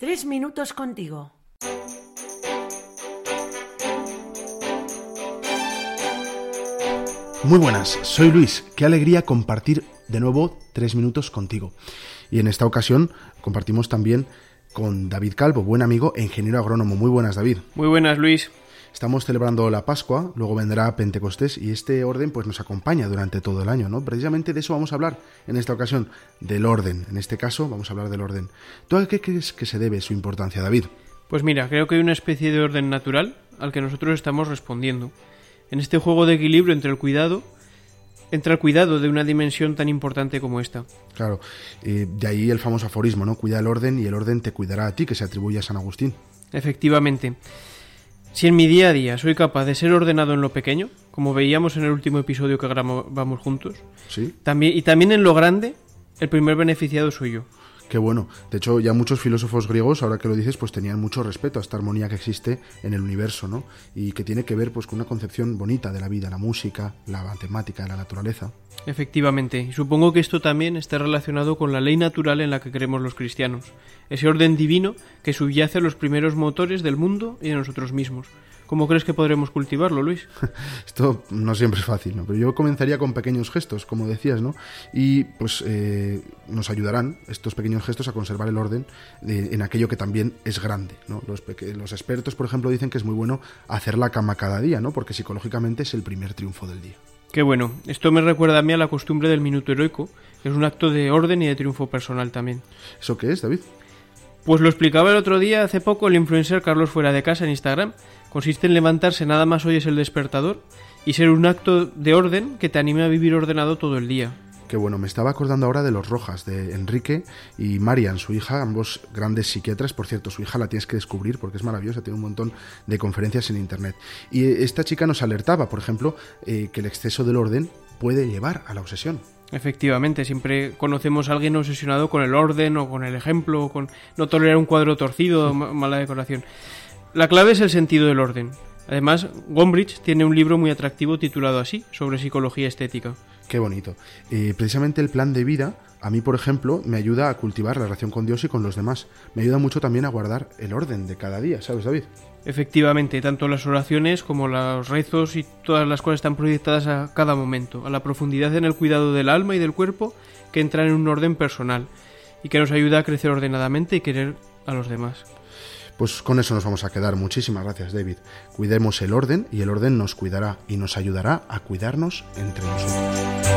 Tres minutos contigo. Muy buenas, soy Luis. Qué alegría compartir de nuevo tres minutos contigo. Y en esta ocasión compartimos también con David Calvo, buen amigo e ingeniero agrónomo. Muy buenas, David. Muy buenas, Luis. Estamos celebrando la Pascua, luego vendrá Pentecostés y este orden pues nos acompaña durante todo el año, ¿no? Precisamente de eso vamos a hablar en esta ocasión, del orden. En este caso vamos a hablar del orden. ¿Tú a qué crees que se debe su importancia, David? Pues mira, creo que hay una especie de orden natural al que nosotros estamos respondiendo. En este juego de equilibrio entre el cuidado, entra el cuidado de una dimensión tan importante como esta. Claro, eh, de ahí el famoso aforismo, ¿no? Cuida el orden y el orden te cuidará a ti, que se atribuye a San Agustín. Efectivamente. Si en mi día a día soy capaz de ser ordenado en lo pequeño, como veíamos en el último episodio que grabamos juntos, ¿Sí? también, y también en lo grande, el primer beneficiado soy yo. Qué bueno. De hecho, ya muchos filósofos griegos, ahora que lo dices, pues tenían mucho respeto a esta armonía que existe en el universo, ¿no? Y que tiene que ver pues con una concepción bonita de la vida, la música, la matemática, la naturaleza. Efectivamente, y supongo que esto también está relacionado con la ley natural en la que creemos los cristianos, ese orden divino que subyace a los primeros motores del mundo y de nosotros mismos. ¿Cómo crees que podremos cultivarlo, Luis? Esto no siempre es fácil, ¿no? Pero yo comenzaría con pequeños gestos, como decías, ¿no? Y pues eh, nos ayudarán estos pequeños gestos a conservar el orden de- en aquello que también es grande, ¿no? Los, los expertos, por ejemplo, dicen que es muy bueno hacer la cama cada día, ¿no? Porque psicológicamente es el primer triunfo del día. Qué bueno, esto me recuerda a mí a la costumbre del minuto heroico, que es un acto de orden y de triunfo personal también. ¿Eso qué es, David? Pues lo explicaba el otro día, hace poco, el influencer Carlos Fuera de Casa en Instagram. Consiste en levantarse nada más hoy es el despertador y ser un acto de orden que te anime a vivir ordenado todo el día. Que bueno, me estaba acordando ahora de los Rojas, de Enrique y Marian, su hija, ambos grandes psiquiatras. Por cierto, su hija la tienes que descubrir porque es maravillosa, tiene un montón de conferencias en internet. Y esta chica nos alertaba, por ejemplo, eh, que el exceso del orden puede llevar a la obsesión. Efectivamente, siempre conocemos a alguien obsesionado con el orden o con el ejemplo, o con no tolerar un cuadro torcido mala decoración. La clave es el sentido del orden. Además, Gombrich tiene un libro muy atractivo titulado así, sobre psicología estética. Qué bonito. Eh, precisamente el plan de vida, a mí, por ejemplo, me ayuda a cultivar la relación con Dios y con los demás. Me ayuda mucho también a guardar el orden de cada día, ¿sabes, David? Efectivamente, tanto las oraciones como los rezos y todas las cosas están proyectadas a cada momento, a la profundidad en el cuidado del alma y del cuerpo que entran en un orden personal y que nos ayuda a crecer ordenadamente y querer a los demás. Pues con eso nos vamos a quedar. Muchísimas gracias, David. Cuidemos el orden y el orden nos cuidará y nos ayudará a cuidarnos entre nosotros.